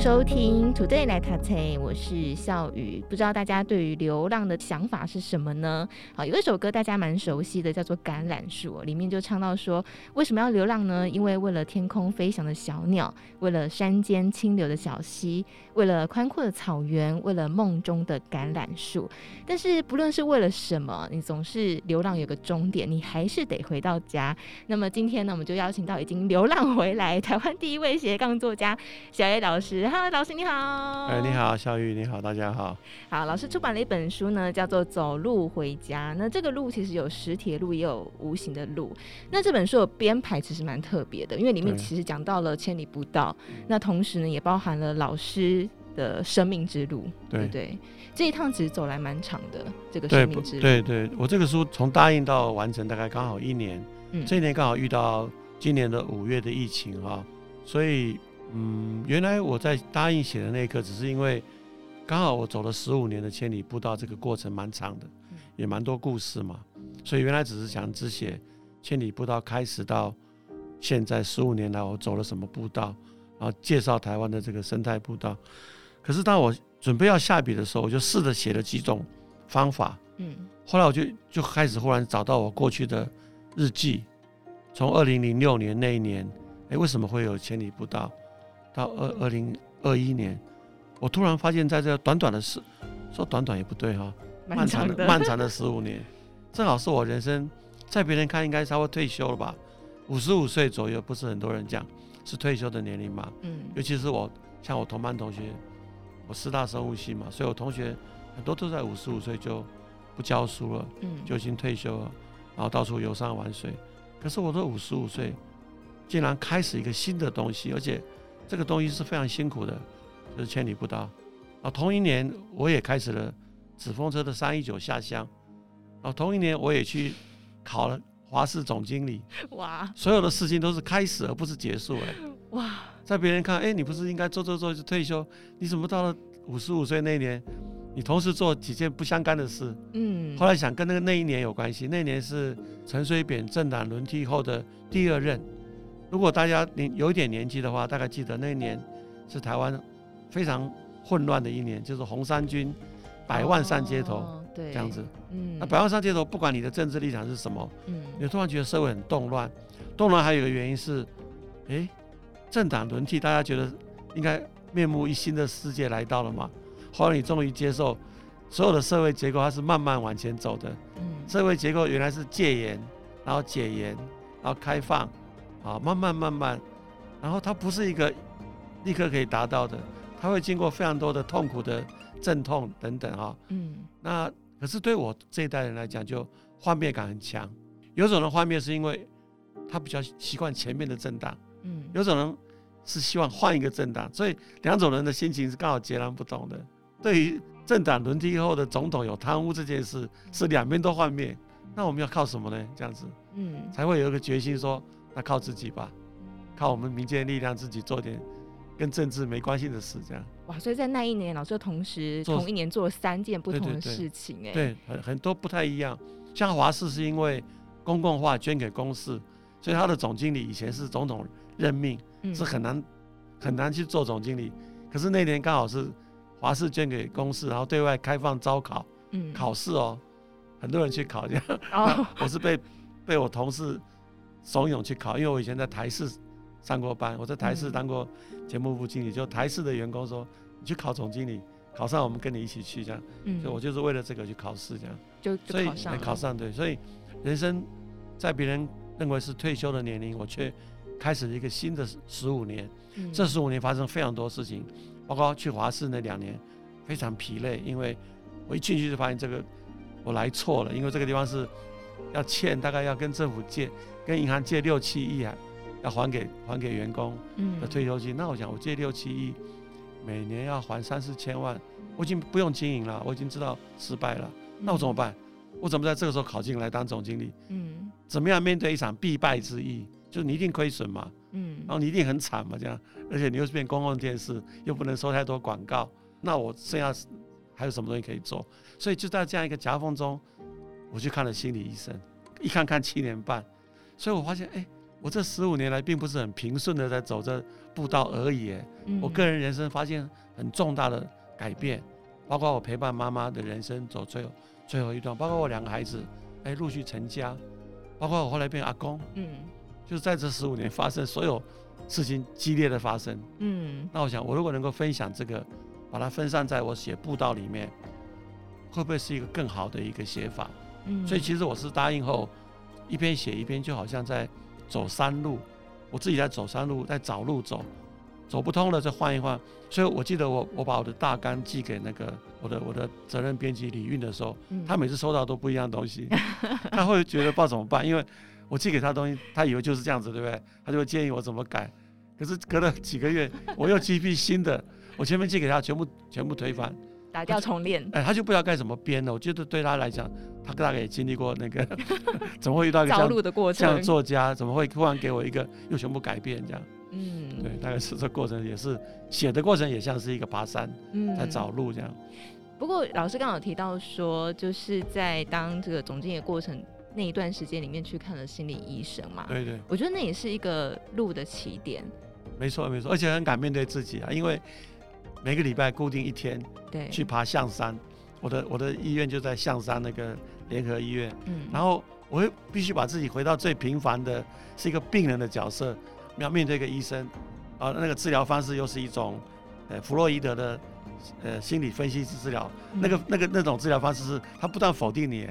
收听 Today 来读册，我是笑宇。不知道大家对于流浪的想法是什么呢？好，有一首歌大家蛮熟悉的，叫做《橄榄树》，里面就唱到说，为什么要流浪呢？因为为了天空飞翔的小鸟，为了山间清流的小溪，为了宽阔的草原，为了梦中的橄榄树。但是不论是为了什么，你总是流浪有个终点，你还是得回到家。那么今天呢，我们就邀请到已经流浪回来台湾第一位斜杠作家小叶老师。哈喽，老师你好。哎，你好，小雨，你好，大家好。好，老师出版了一本书呢，叫做《走路回家》。那这个路其实有实体的路，也有无形的路。那这本书的编排其实蛮特别的，因为里面其实讲到了千里不道，那同时呢，也包含了老师的生命之路，对不对？这一趟其实走来蛮长的，这个生命之路。对对，我这个书从答应到完成大概刚好一年，嗯，这一年刚好遇到今年的五月的疫情哈，所以。嗯，原来我在答应写的那一刻，只是因为刚好我走了十五年的千里步道，这个过程蛮长的，也蛮多故事嘛，所以原来只是想只写千里步道开始到现在十五年来我走了什么步道，然后介绍台湾的这个生态步道。可是当我准备要下笔的时候，我就试着写了几种方法，嗯，后来我就就开始忽然找到我过去的日记，从二零零六年那一年，哎，为什么会有千里步道？到二二零二一年，我突然发现，在这短短的十，说短短也不对哈、哦，漫长的漫长的十五年，正好是我人生，在别人看应该稍微退休了吧，五十五岁左右，不是很多人讲是退休的年龄嘛，嗯，尤其是我，像我同班同学，我师大生物系嘛，所以我同学很多都在五十五岁就不教书了，嗯，就已经退休了，然后到处游山玩水，可是我都五十五岁，竟然开始一个新的东西，而且。这个东西是非常辛苦的，就是千里步道。啊，同一年我也开始了纸风车的三一九下乡。啊，同一年我也去考了华视总经理。哇！所有的事情都是开始而不是结束哎。哇！在别人看，哎，你不是应该做做做就退休？你怎么到了五十五岁那年，你同时做几件不相干的事？嗯。后来想跟那个那一年有关系，那年是陈水扁政党轮替后的第二任。如果大家年有一点年纪的话，大概记得那一年是台湾非常混乱的一年，就是红三军百万上街头，对，这样子。嗯，那百万上街头，不管你的政治立场是什么，嗯，你突然觉得社会很动乱。动乱还有一个原因是，哎，政党轮替，大家觉得应该面目一新的世界来到了嘛？后来你终于接受，所有的社会结构它是慢慢往前走的。嗯，社会结构原来是戒严，然后解严，然后开放。啊，慢慢慢慢，然后它不是一个立刻可以达到的，它会经过非常多的痛苦的阵痛等等啊。嗯，那可是对我这一代人来讲，就幻灭感很强。有种人幻灭是因为他比较习惯前面的政党，嗯，有种人是希望换一个政党，所以两种人的心情是刚好截然不同的。对于政党轮替后的总统有贪污这件事，是两边都幻灭，那我们要靠什么呢？这样子，嗯，才会有一个决心说。那靠自己吧，靠我们民间力量自己做点跟政治没关系的事，这样。哇，所以在那一年，老师同时同一年做了三件不同的事情，哎，对，很很多不太一样。像华氏是因为公共化捐给公司，所以他的总经理以前是总统任命，嗯、是很难很难去做总经理。可是那年刚好是华氏捐给公司，然后对外开放招考，嗯，考试哦，很多人去考这样。哦，我是被被我同事。怂恿去考，因为我以前在台视上过班，我在台视当过节目部经理，就台视的员工说，你去考总经理，考上我们跟你一起去这样，嗯，所以我就是为了这个去考试这样，就，就考上，所以考上对，所以人生在别人认为是退休的年龄，我却开始了一个新的十五年，嗯，这十五年发生非常多事情，包括去华视那两年非常疲累，因为我一进去就发现这个我来错了，因为这个地方是要欠，大概要跟政府借。跟银行借六七亿啊，要还给还给员工的退休金。嗯、那我想，我借六七亿，每年要还三四千万，我已经不用经营了，我已经知道失败了。那我怎么办？我怎么在这个时候考进来当总经理？嗯，怎么样面对一场必败之役，就是你一定亏损嘛，嗯，然后你一定很惨嘛，这样，而且你又是变公共电视，又不能收太多广告，那我剩下还有什么东西可以做？所以就在这样一个夹缝中，我去看了心理医生，一看看七年半，所以我发现，哎，我这十五年来并不是很平顺的在走这步道而已，嗯，我个人人生发现很重大的改变，包括我陪伴妈妈的人生走最后最后一段，包括我两个孩子，哎，陆续成家。包括我后来变阿公，嗯，就是在这十五年发生所有事情激烈的发生，嗯，那我想我如果能够分享这个，把它分散在我写步道里面，会不会是一个更好的一个写法？嗯，所以其实我是答应后一边写一边就好像在走山路，我自己在走山路，在找路走。走不通了，再换一换。所以我记得我我把我的大纲寄给那个我的我的责任编辑李运的时候，嗯、他每次收到都不一样的东西，他会觉得不知道怎么办，因为我寄给他东西，他以为就是这样子，对不对？他就会建议我怎么改。可是隔了几个月，我又寄一批新的，我前面寄给他全部全部推翻，打掉重练。哎，他就不知道该怎么编了。我觉得对他来讲，他大概也经历过那个，怎么会遇到一个这样这样的作家？怎么会突然给我一个又全部改变这样？嗯，对，大概是这过程也是写的过程，也像是一个爬山，嗯，在找路这样。不过老师刚好提到说，就是在当这个总经理过程那一段时间里面去看了心理医生嘛。对对，我觉得那也是一个路的起点。没错没错，而且很敢面对自己啊，因为每个礼拜固定一天，对，去爬象山。我的我的医院就在象山那个联合医院，嗯，然后我会必须把自己回到最平凡的，是一个病人的角色。要面对一个医生，啊，那个治疗方式又是一种，呃，弗洛伊德的，呃，心理分析式治疗，嗯、那个那个那种治疗方式是，他不断否定你，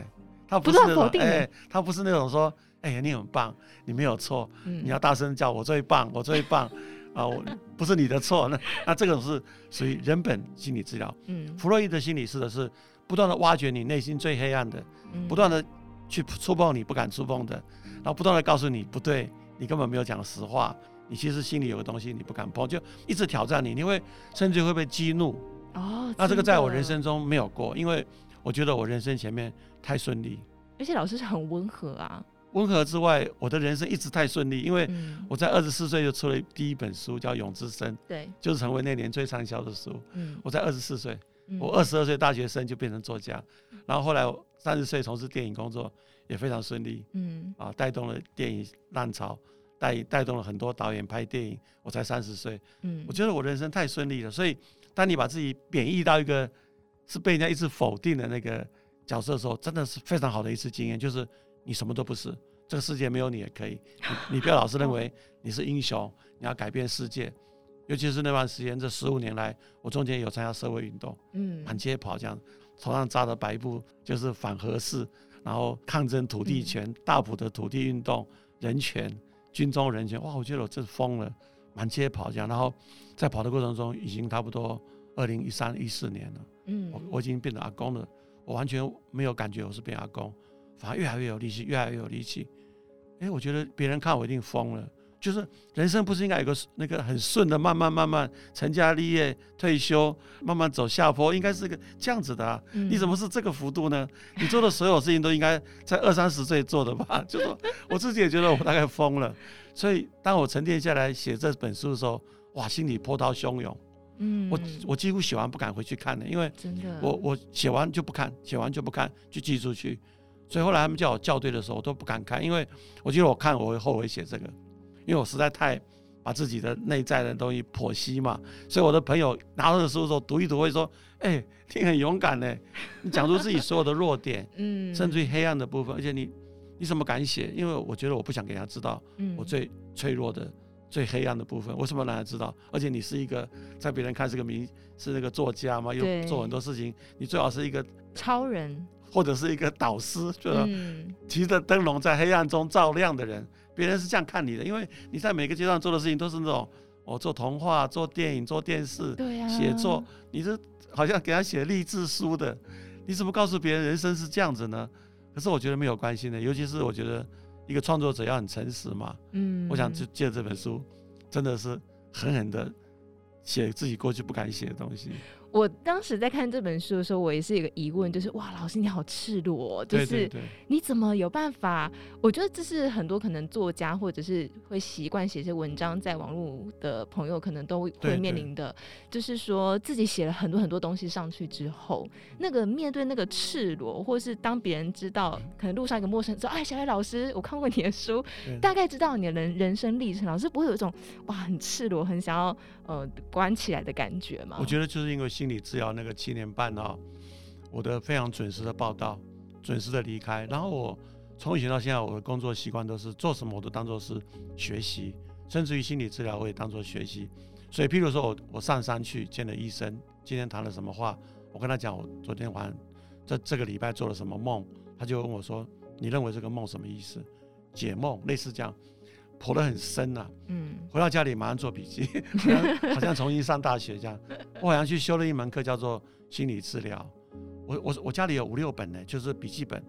他不是那种，哎，他不是那种说，哎呀，你很棒，你没有错，嗯、你要大声叫我最棒，我最棒，啊，我不是你的错，那那这种是属于人本心理治疗，嗯，弗洛伊德心理师的是不断的挖掘你内心最黑暗的，嗯、不断的去触碰你不敢触碰的，然后不断的告诉你不对。你根本没有讲实话，你其实心里有个东西你不敢碰，就一直挑战你，你会甚至会被激怒。哦，那这个在我人生中没有过，因为我觉得我人生前面太顺利，而且老师是很温和啊。温和之外，我的人生一直太顺利，因为我在二十四岁就出了第一本书，叫《永之生》，对，就是成为那年最畅销的书。嗯，我在二十四岁，我二十二岁大学生就变成作家，然后后来我三十岁从事电影工作。也非常顺利，嗯，啊，带动了电影浪潮，带带动了很多导演拍电影。我才三十岁，嗯，我觉得我人生太顺利了。所以，当你把自己贬义到一个是被人家一直否定的那个角色的时候，真的是非常好的一次经验。就是你什么都不是，这个世界没有你也可以。你 你不要老是认为你是英雄，你要改变世界。尤其是那段时间，这十五年来，我中间有参加社会运动，嗯，满街跑这样，头上扎着白布就是反核四。然后抗争土地权，大埔的土地运动，人权，军中人权，哇！我觉得我真是疯了，满街跑这样。然后在跑的过程中，已经差不多二零一三一四年了。嗯，我我已经变成阿公了，我完全没有感觉我是变阿公，反而越来越有力气，越来越有力气。哎，我觉得别人看我一定疯了。就是人生不是应该有个那个很顺的，慢慢慢慢成家立业、退休，慢慢走下坡，应该是个这样子的啊。嗯、你怎么是这个幅度呢？你做的所有事情都应该在二三十岁做的吧？就说我自己也觉得我大概疯了。所以当我沉淀下来写这本书的时候，哇，心里波涛汹涌。嗯，我我几乎写完不敢回去看了，因为真的，我我写完就不看，写完就不看，就寄出去。所以后来他们叫我校对的时候，我都不敢看，因为我觉得我看我会后悔写这个。因为我实在太把自己的内在的东西剖析嘛，所以我的朋友拿到的书的时候读一读，会说：“哎、欸，你很勇敢呢，你讲出自己所有的弱点，嗯，甚至于黑暗的部分，而且你你怎么敢写？因为我觉得我不想给他知道我最脆弱的、最黑暗的部分。为什么让他知道？而且你是一个在别人看是个名是那个作家嘛，又做很多事情，你最好是一个超人，或者是一个导师，就是提着灯笼在黑暗中照亮的人。”别人是这样看你的，因为你在每个阶段做的事情都是那种，我做童话、做电影、做电视、写作，你这好像给他写励志书的，你怎么告诉别人人生是这样子呢？可是我觉得没有关系的，尤其是我觉得一个创作者要很诚实嘛。嗯，我想就借这本书，真的是狠狠的写自己过去不敢写的东西。我当时在看这本书的时候，我也是一个疑问，就是哇，老师你好赤裸，就是你怎么有办法？我觉得这是很多可能作家或者是会习惯写些文章在网络的朋友可能都会面临的，就是说自己写了很多很多东西上去之后，那个面对那个赤裸，或是当别人知道，可能路上一个陌生人说：“哎，小艾老师，我看过你的书，大概知道你的人人生历程。”老师不会有一种哇很赤裸，很想要呃关起来的感觉吗？我觉得就是因为。心理治疗那个七年半哦，我的非常准时的报道，准时的离开。然后我从以前到现在，我的工作习惯都是做什么我都当做是学习，甚至于心理治疗我也当做学习。所以，譬如说我我上山去见了医生，今天谈了什么话，我跟他讲我昨天晚上这这个礼拜做了什么梦，他就问我说：“你认为这个梦什么意思？”解梦类似这样。剖得很深呐、啊，嗯，回到家里马上做笔记，好像重新上大学这样。我好像去修了一门课，叫做心理治疗。我我我家里有五六本呢，就是笔记本。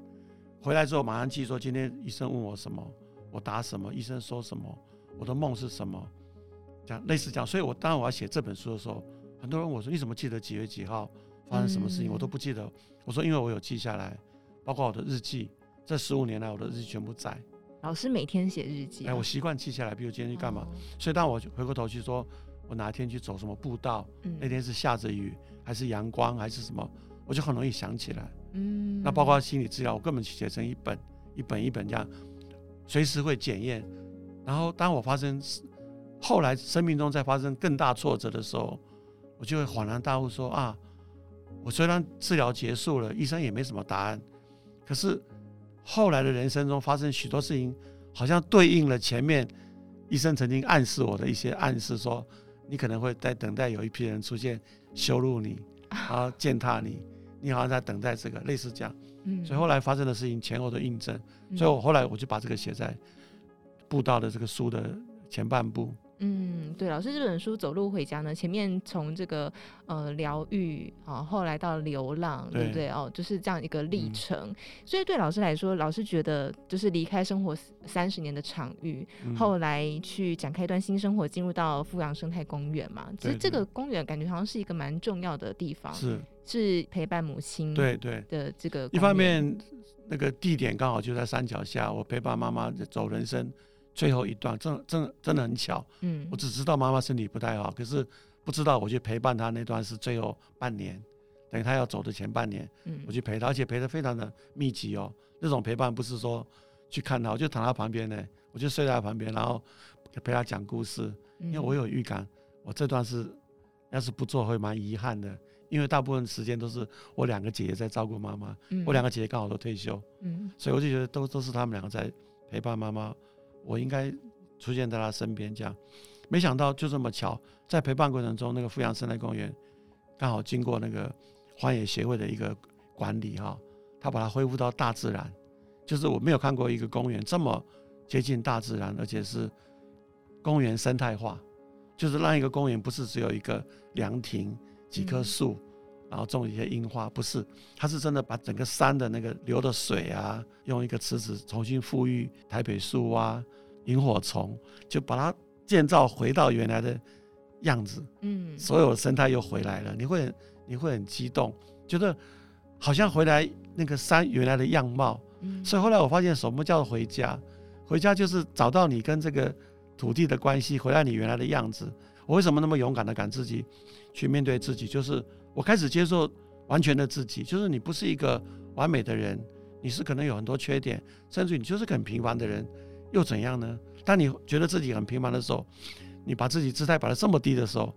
回来之后马上记说，今天医生问我什么，我答什么，医生说什么，我的梦是什么，这样类似这样。所以我当然我要写这本书的时候，很多人问我说，你怎么记得几月几号发生什么事情？我都不记得。我说因为我有记下来，包括我的日记，这十五年来我的日记全部在。老师每天写日记、啊，哎，我习惯记下来。比如今天去干嘛，哦、所以当我回过头去说，我哪一天去走什么步道，嗯、那天是下着雨还是阳光还是什么，我就很容易想起来。嗯，那包括心理治疗，我根本写成一本一本一本这样，随时会检验。然后当我发生后来生命中再发生更大挫折的时候，我就会恍然大悟说啊，我虽然治疗结束了，医生也没什么答案，可是。后来的人生中发生许多事情，好像对应了前面医生曾经暗示我的一些暗示，说你可能会在等待有一批人出现羞辱你，然后践踏你，你好像在等待这个类似这样。所以后来发生的事情前后的印证，所以我后来我就把这个写在布道的这个书的前半部。嗯，对，老师这本书《走路回家》呢，前面从这个呃疗愈啊，后来到流浪，对，对不对？哦，就是这样一个历程。嗯、所以对老师来说，老师觉得就是离开生活三十年的场域，嗯、后来去展开一段新生活，进入到富阳生态公园嘛。其实这个公园感觉好像是一个蛮重要的地方，是是陪伴母亲对对的这个。一方面，那个地点刚好就在山脚下，我陪伴妈妈走人生。最后一段，真真真的很巧，嗯，我只知道妈妈身体不太好，可是不知道我去陪伴她那段是最后半年，等于她要走的前半年，嗯，我去陪她，而且陪的非常的密集哦。那种陪伴不是说去看她，我就躺她旁边呢，我就睡在她旁边，然后陪她讲故事。因为我有预感，我这段是要是不做会蛮遗憾的，因为大部分时间都是我两个姐姐在照顾妈妈，嗯，我两个姐姐刚好都退休，嗯，所以我就觉得都都是他们两个在陪伴妈妈。我应该出现在他身边，这样，没想到就这么巧，在陪伴过程中，那个富阳生态公园刚好经过那个荒野协会的一个管理哈，他把它恢复到大自然，就是我没有看过一个公园这么接近大自然，而且是公园生态化，就是让一个公园不是只有一个凉亭、几棵树。嗯然后种一些樱花，不是，他是真的把整个山的那个流的水啊，用一个池子重新复育台北树蛙、萤火虫，就把它建造回到原来的样子。嗯，所有的生态又回来了，你会你会很激动，觉得好像回来那个山原来的样貌。嗯，所以后来我发现什么叫回家？回家就是找到你跟这个土地的关系，回来你原来的样子。我为什么那么勇敢的敢自己去面对自己？就是。我开始接受完全的自己，就是你不是一个完美的人，你是可能有很多缺点，甚至你就是个很平凡的人，又怎样呢？当你觉得自己很平凡的时候，你把自己姿态摆得这么低的时候，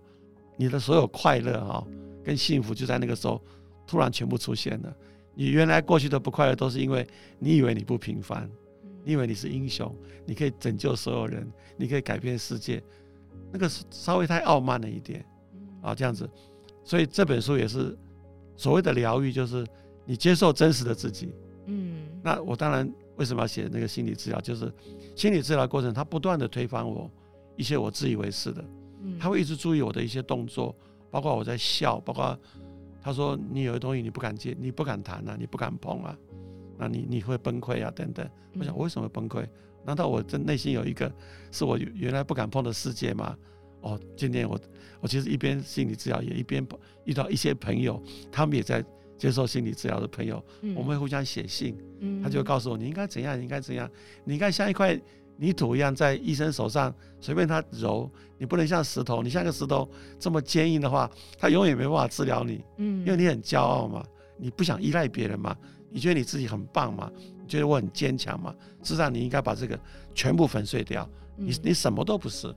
你的所有快乐啊跟幸福就在那个时候突然全部出现了。你原来过去的不快乐都是因为你以为你不平凡，你以为你是英雄，你可以拯救所有人，你可以改变世界，那个稍微太傲慢了一点啊，这样子。所以这本书也是所谓的疗愈，就是你接受真实的自己。嗯，那我当然为什么要写那个心理治疗？就是心理治疗过程，他不断的推翻我一些我自以为是的。嗯，他会一直注意我的一些动作，包括我在笑，包括他说你有的东西你不敢接，你不敢谈啊，你不敢碰啊，那你你会崩溃啊等等。我想我为什么会崩溃？难道我这内心有一个是我原来不敢碰的世界吗？哦，今天我我其实一边心理治疗，也一边遇到一些朋友，他们也在接受心理治疗的朋友，嗯、我们会互相写信，嗯、他就会告诉我你应该怎样，你应该怎样，你应该像一块泥土一样在医生手上随便他揉，你不能像石头，你像个石头这么坚硬的话，他永远没办法治疗你，嗯，因为你很骄傲嘛，你不想依赖别人嘛，你觉得你自己很棒嘛，你觉得我很坚强嘛，事实上你应该把这个全部粉碎掉，你你什么都不是。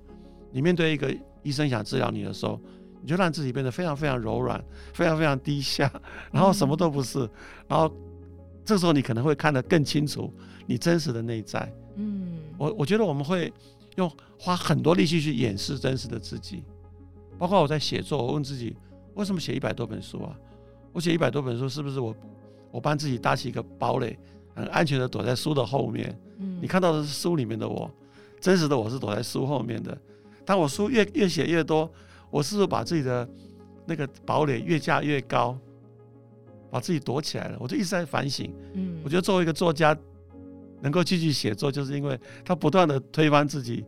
你面对一个医生想治疗你的时候，你就让自己变得非常非常柔软，非常非常低下，然后什么都不是，嗯、然后这时候你可能会看得更清楚你真实的内在。嗯，我我觉得我们会用花很多力气去掩饰真实的自己，包括我在写作，我问自己为什么写一百多本书啊？我写一百多本书是不是我我帮自己搭起一个堡垒，很安全的躲在书的后面？嗯，你看到的是书里面的我，真实的我是躲在书后面的。当我书越越写越多，我是不是把自己的那个堡垒越架越高，把自己躲起来了？我就一直在反省。嗯，我觉得作为一个作家，能够继续写作，就是因为他不断的推翻自己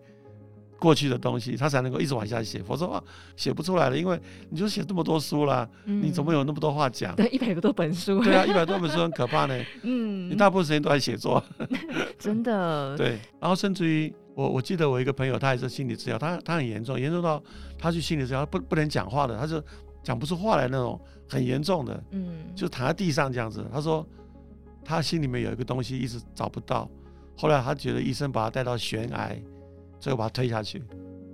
过去的东西，他才能够一直往下写。否则话，写不出来了，因为你就写这么多书了，嗯、你怎么有那么多话讲？对，一百多本书。对啊，一百多本书很可怕呢。嗯，你大部分时间都在写作。真的。对，然后甚至于。我我记得我一个朋友，他也是心理治疗，他他很严重，严重到他去心理治疗不不能讲话的，他就讲不出话来那种很严重的，嗯，就躺在地上这样子。他说他心里面有一个东西一直找不到，后来他觉得医生把他带到悬崖，最后把他推下去。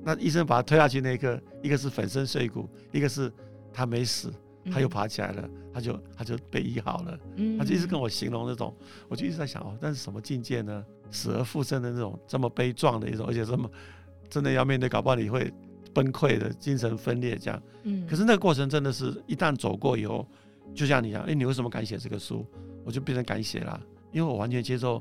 那医生把他推下去那一刻，一个是粉身碎骨，一个是他没死，他又爬起来了，他就他就被医好了。他就一直跟我形容那种，我就一直在想哦，那是什么境界呢？死而复生的那种这么悲壮的一种，而且这么真的要面对，搞不好你会崩溃的精神分裂这样。嗯。可是那个过程真的是一旦走过以后，就像你讲，哎，你为什么敢写这个书？我就变成敢写了，因为我完全接受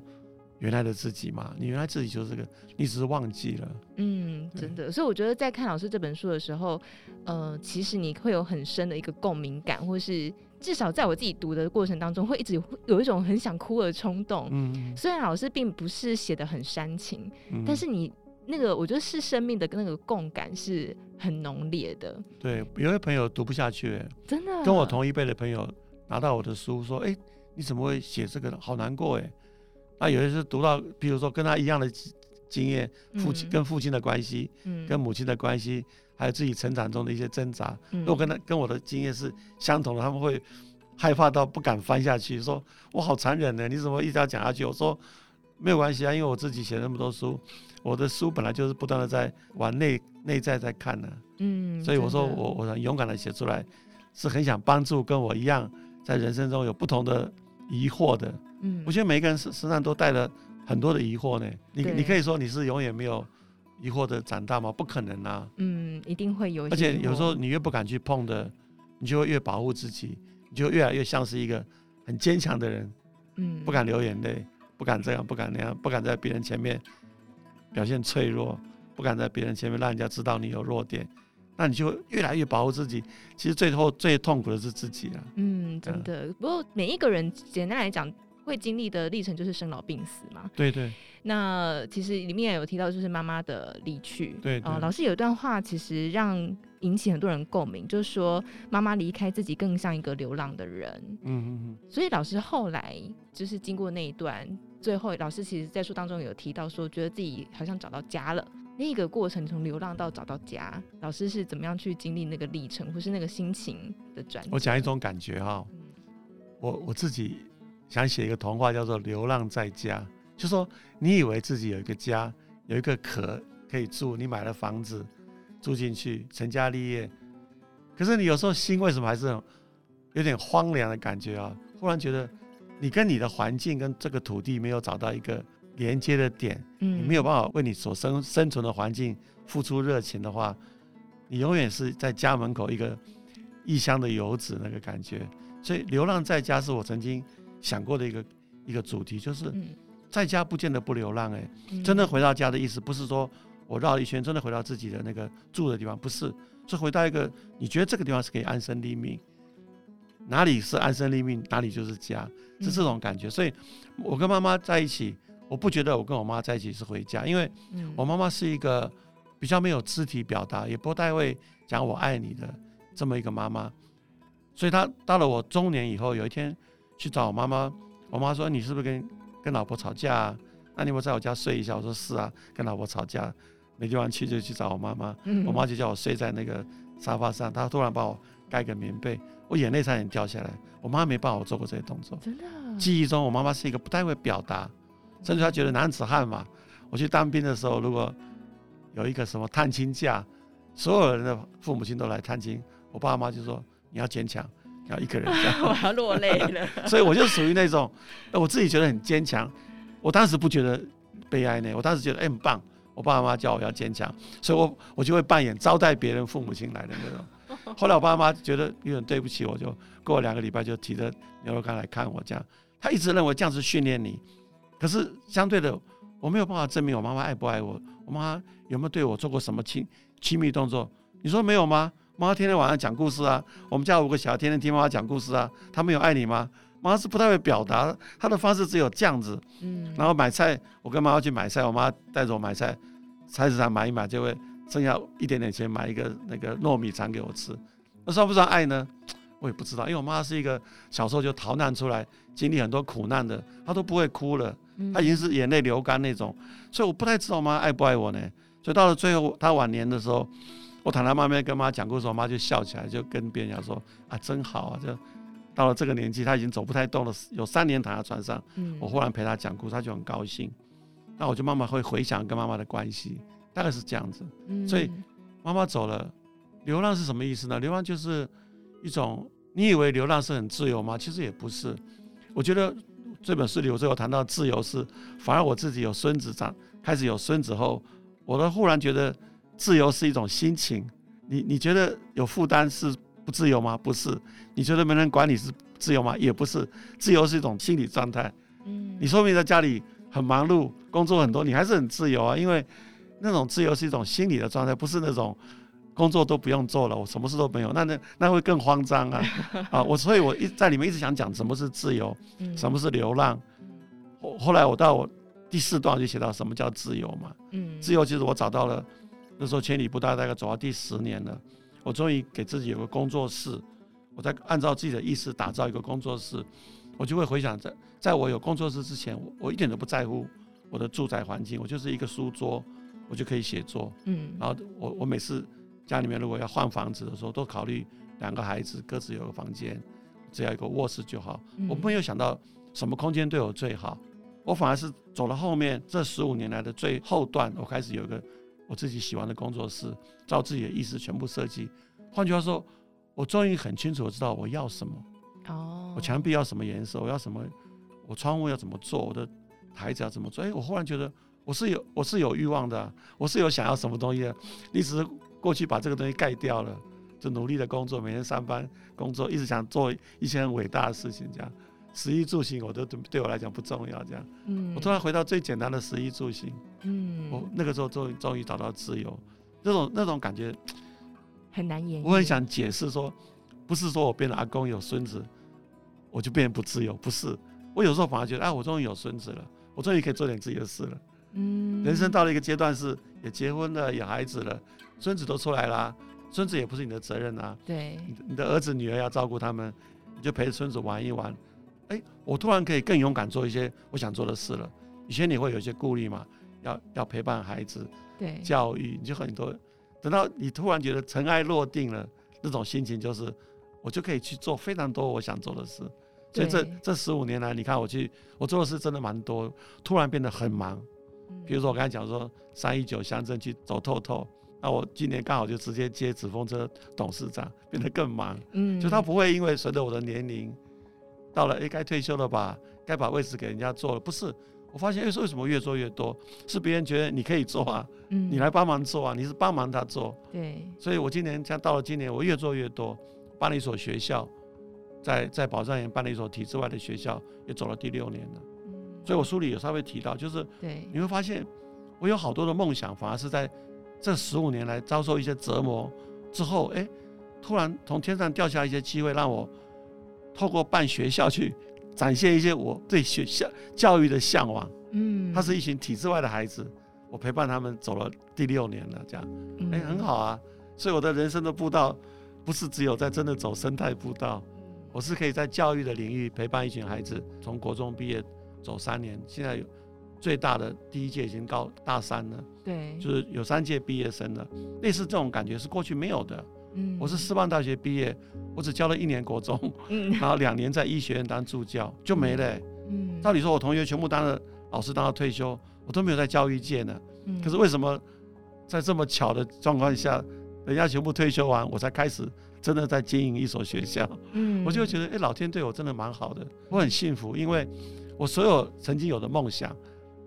原来的自己嘛。你原来自己就是这个，你只是忘记了。嗯，真的。所以我觉得在看老师这本书的时候，呃，其实你会有很深的一个共鸣感，或是。至少在我自己读的过程当中，会一直有有一种很想哭的冲动。嗯，虽然老师并不是写的很煽情，嗯，但是你那个我觉得是生命的那个共感是很浓烈的。对，有些朋友读不下去，真的跟我同一辈的朋友拿到我的书说：“哎、欸，你怎么会写这个？好难过。”哎，那有些是读到，比如说跟他一样的经验，父亲跟父亲的关系，嗯，跟母亲的关系。还有自己成长中的一些挣扎，如果跟他跟我的经验是相同的，他们会害怕到不敢翻下去，说我好残忍呢，你怎么一直要讲下去？我说没有关系啊，因为我自己写那么多书，我的书本来就是不断的在往内内在在看呢，嗯，所以我说我我很勇敢的写出来，是很想帮助跟我一样在人生中有不同的疑惑的，嗯，我觉得每一个人身身上都带了很多的疑惑呢，你你可以说你是永远没有。疑惑的长大吗？不可能啊！嗯，一定会有。而且有时候你越不敢去碰的，你就会越保护自己，你就越来越像是一个很坚强的人。嗯，不敢流眼泪，不敢这样，不敢那样，不敢在别人前面表现脆弱，不敢在别人前面让人家知道你有弱点，那你就越来越保护自己。其实最后最痛苦的是自己啊。嗯，真的。嗯，不过每一个人简单来讲。会经历的历程就是生老病死嘛。对对。那其实里面也有提到，就是妈妈的离去。对对。哦，老师有一段话，其实让引起很多人共鸣，就是说妈妈离开自己，更像一个流浪的人。嗯嗯嗯。所以老师后来就是经过那一段，最后老师其实在书当中有提到说，觉得自己好像找到家了。那个过程从流浪到找到家，老师是怎么样去经历那个历程，或是那个心情的转？我讲一种感觉哈，我我自己。想写一个童话，叫做《流浪在家》，就说你以为自己有一个家，有一个壳可以住，你买了房子住进去，成家立业。可是你有时候心为什么还是有点荒凉的感觉啊？忽然觉得你跟你的环境跟这个土地没有找到一个连接的点，你没有办法为你所生生存的环境付出热情的话，你永远是在家门口一个异乡的游子那个感觉。所以《流浪在家》是我曾经。想过的一个一个主题就是，在家不见得不流浪哎、欸，真的回到家的意思不是说我绕了一圈真的回到自己的那个住的地方，不是，是回到一个你觉得这个地方是可以安身立命，哪里是安身立命，哪里就是家，是这种感觉。所以，我跟妈妈在一起，我不觉得我跟我妈在一起是回家，因为我妈妈是一个比较没有肢体表达，也不太会讲我爱你的这么一个妈妈。所以她到了我中年以后，有一天去找我妈妈，我妈说：“你是不是跟跟老婆吵架啊？那你有没有在我家睡一下？”我说：“是啊，跟老婆吵架，没地方去就去找我妈妈。嗯”我妈就叫我睡在那个沙发上，她突然帮我盖个棉被，我眼泪差点掉下来。我妈没帮我做过这些动作。真的？记忆中，我妈妈是一个不太会表达，甚至他觉得男子汉嘛。我去当兵的时候，如果有一个什么探亲假，所有人的父母亲都来探亲，我爸妈就说。你要坚强，你要一个人这样。我要落泪了。所以我就属于那种，我自己觉得很坚强。我当时不觉得悲哀呢，我当时觉得哎、欸、很棒。我爸妈叫我要坚强，所以我我就会扮演招待别人父母亲来的那种。后来我爸妈觉得有点对不起我，就过了两个礼拜就提着牛肉干来看我这样。他一直认为这样子训练你，可是相对的我没有办法证明我妈妈爱不爱我，我妈有没有对我做过什么亲亲密动作？你说没有吗？妈妈天天晚上讲故事啊，我们家五个小孩天天听妈妈讲故事啊。她没有爱你吗？妈妈是不太会表达，她的方式只有这样子。嗯，然后买菜，我跟妈妈去买菜，我妈带着我买菜，菜市场买一买就会剩下一点点钱买一个那个糯米肠给我吃。那算不算爱呢？我也不知道，因为我妈是一个小时候就逃难出来，经历很多苦难的，她都不会哭了，她已经是眼泪流干那种，所以我不太知道我妈爱不爱我呢。所以到了最后，他晚年的时候。我躺在妈妈跟妈讲故事，我妈就笑起来，就跟别人讲说：“啊，真好啊！”就到了这个年纪，她已经走不太动了，有三年躺在床上。我忽然陪她讲故事，她就很高兴。那我就慢慢会回想跟妈妈的关系，大概是这样子。所以妈妈走了，流浪是什么意思呢？流浪就是一种，你以为流浪是很自由吗？其实也不是。我觉得这本书里我最后谈到自由是，反而我自己有孙子长，开始有孙子后，我都忽然觉得。自由是一种心情，你你觉得有负担是不自由吗？不是。你觉得没人管你是自由吗？也不是。自由是一种心理状态。嗯，你说明在家里很忙碌，工作很多，你还是很自由啊。因为那种自由是一种心理的状态，不是那种工作都不用做了，我什么事都没有，那那那会更慌张啊 啊！我所以，我一在里面一直想讲什么是自由，什么是流浪。后后来我到我第四段就写到什么叫自由嘛。嗯，自由其实我找到了。那时候千里不大，大概走到第十年了。我终于给自己有个工作室，我在按照自己的意思打造一个工作室。我就会回想，在在我有工作室之前，我我一点都不在乎我的住宅环境，我就是一个书桌，我就可以写作。嗯，然后我我每次家里面如果要换房子的时候，都考虑两个孩子各自有个房间，只要一个卧室就好。我没有想到什么空间对我最好，我反而是走了后面这十五年来的最后段，我开始有一个。我自己喜欢的工作室，照自己的意思全部设计。换句话说，我终于很清楚，我知道我要什么。哦，我墙壁要什么颜色，我要什么，我窗户要怎么做，我的台子要怎么做。哎，我忽然觉得我是有，我是有欲望的，我是有想要什么东西的。你只是过去把这个东西盖掉了，就努力的工作，每天上班工作，一直想做一些很伟大的事情，这样。食衣住行，我都对对我来讲不重要。这样，嗯，我突然回到最简单的食衣住行，嗯，我那个时候终于终于找到自由，那种那种感觉很难言。我很想解释说，不是说我变了阿公有孙子，我就变不自由，不是。我有时候反而觉得，啊，我终于有孙子了，我终于可以做点自己的事了。嗯，人生到了一个阶段，是也结婚了，有孩子了，孙子都出来啦，孙子也不是你的责任啊。对，你的儿子女儿要照顾他们，你就陪着孙子玩一玩。哎，我突然可以更勇敢做一些我想做的事了。以前你会有一些顾虑嘛，要要陪伴孩子，对，教育，你就很多。等到你突然觉得尘埃落定了，那种心情就是，我就可以去做非常多我想做的事。所以这这十五年来，你看我去我做的事真的蛮多，突然变得很忙。比如说我刚才讲说三一九乡镇去走透透，那我今年刚好就直接接纸风车董事长，变得更忙。嗯，就他不会因为随着我的年龄。到了，哎，该退休了吧？该把位置给人家做了。不是，我发现，哎，为什么越做越多？是别人觉得你可以做啊，嗯，你来帮忙做啊，你是帮忙他做。对。所以我今年像到了今年，我越做越多，办了一所学校，在在宝藏园办了一所体制外的学校，也走了第六年了。嗯。所以我书里有稍微提到，就是，对，你会发现，我有好多的梦想，反而是在这十五年来遭受一些折磨之后，哎，突然从天上掉下一些机会，让我。透过办学校去展现一些我对学校教育的向往，嗯，他是一群体制外的孩子，我陪伴他们走了第六年了，这样，哎、欸，很好啊。所以我的人生的步道，不是只有在真的走生态步道，我是可以在教育的领域陪伴一群孩子，从国中毕业走三年，现在有最大的第一届已经高大三了，对，就是有三届毕业生了，类似这种感觉是过去没有的。嗯，我是师范大学毕业，我只教了一年国中，嗯，然后两年在医学院当助教就没了、欸。嗯，照理说我同学全部当了老师，当到退休，我都没有在教育界呢。嗯，可是为什么在这么巧的状况下，人家全部退休完，我才开始真的在经营一所学校？嗯，我就觉得，哎、欸，老天对我真的蛮好的，我很幸福，因为我所有曾经有的梦想，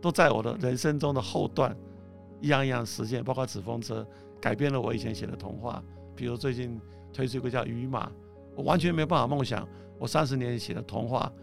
都在我的人生中的后段，一样一样实现，包括纸风车，改变了我以前写的童话。比如最近推出一个叫《鱼马》，我完全没有办法梦想，我三十年前写的童话，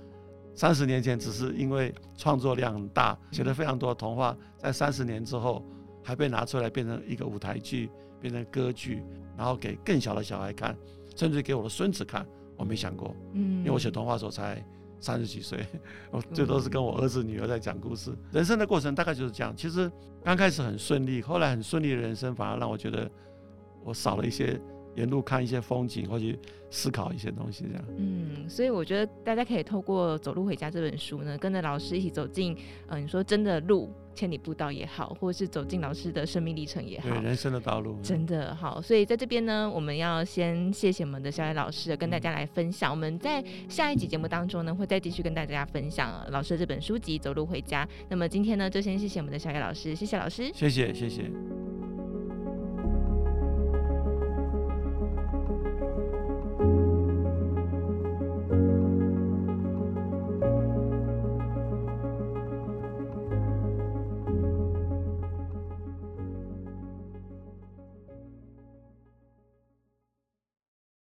三十年前只是因为创作量很大，写了非常多的童话，在三十年之后还被拿出来变成一个舞台剧，变成歌剧，然后给更小的小孩看，甚至给我的孙子看，我没想过，嗯，因为我写童话的时候才三十几岁，我最多是跟我儿子女儿在讲故事。人生的过程大概就是这样，其实刚开始很顺利，后来很顺利的人生反而让我觉得。我少了一些沿路看一些风景，或去思考一些东西，这样。嗯，所以我觉得大家可以透过《走路回家》这本书呢，跟着老师一起走进，嗯、呃，你说真的路，千里步道也好，或者是走进老师的生命历程也好，对，人生的道路，真的好。所以在这边呢，我们要先谢谢我们的小野老师，跟大家来分享。嗯、我们在下一集节目当中呢，会再继续跟大家分享老师的这本书籍《走路回家》。那么今天呢，就先谢谢我们的小野老师，谢谢老师，谢谢，谢谢。